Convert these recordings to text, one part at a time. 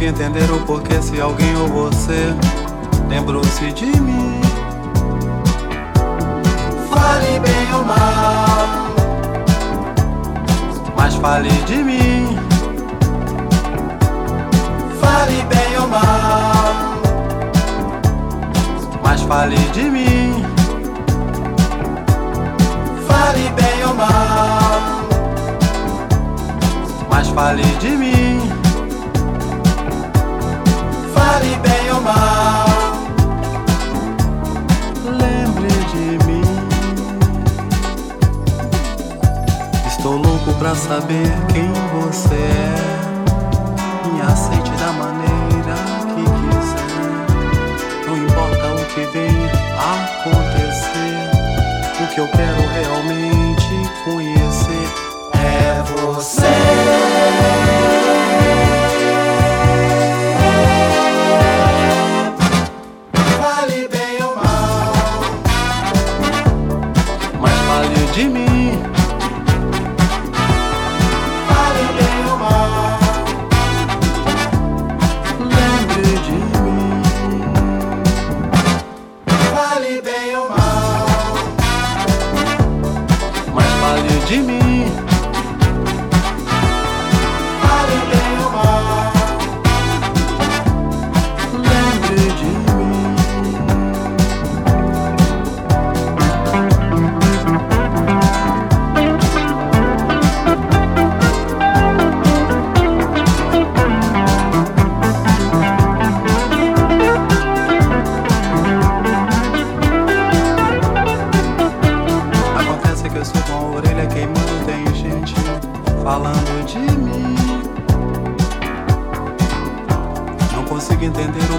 consigo entender o porquê se alguém ou você lembrou-se de mim. Fale bem ou mal, mas fale de mim. Fale bem ou mal, mas fale de mim. Fale bem ou mal, mas fale de mim. Fale bem ou mal, lembre de mim. Estou louco pra saber quem você é. Me aceite da maneira que quiser. Não importa o que vem acontecer. O que eu quero realmente conhecer é você.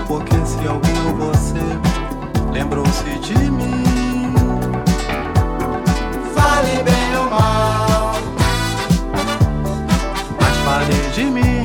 Porquê se alguém ou você lembrou-se de mim. Fale bem ou mal, mas fale de mim.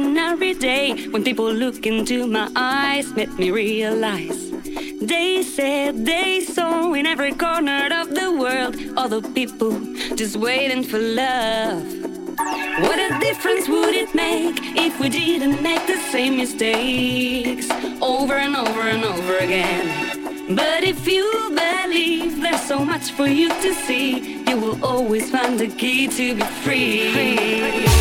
Ordinary day when people look into my eyes made me realize they said they saw in every corner of the world all the people just waiting for love. What a difference would it make if we didn't make the same mistakes over and over and over again? But if you believe there's so much for you to see, you will always find the key to be free.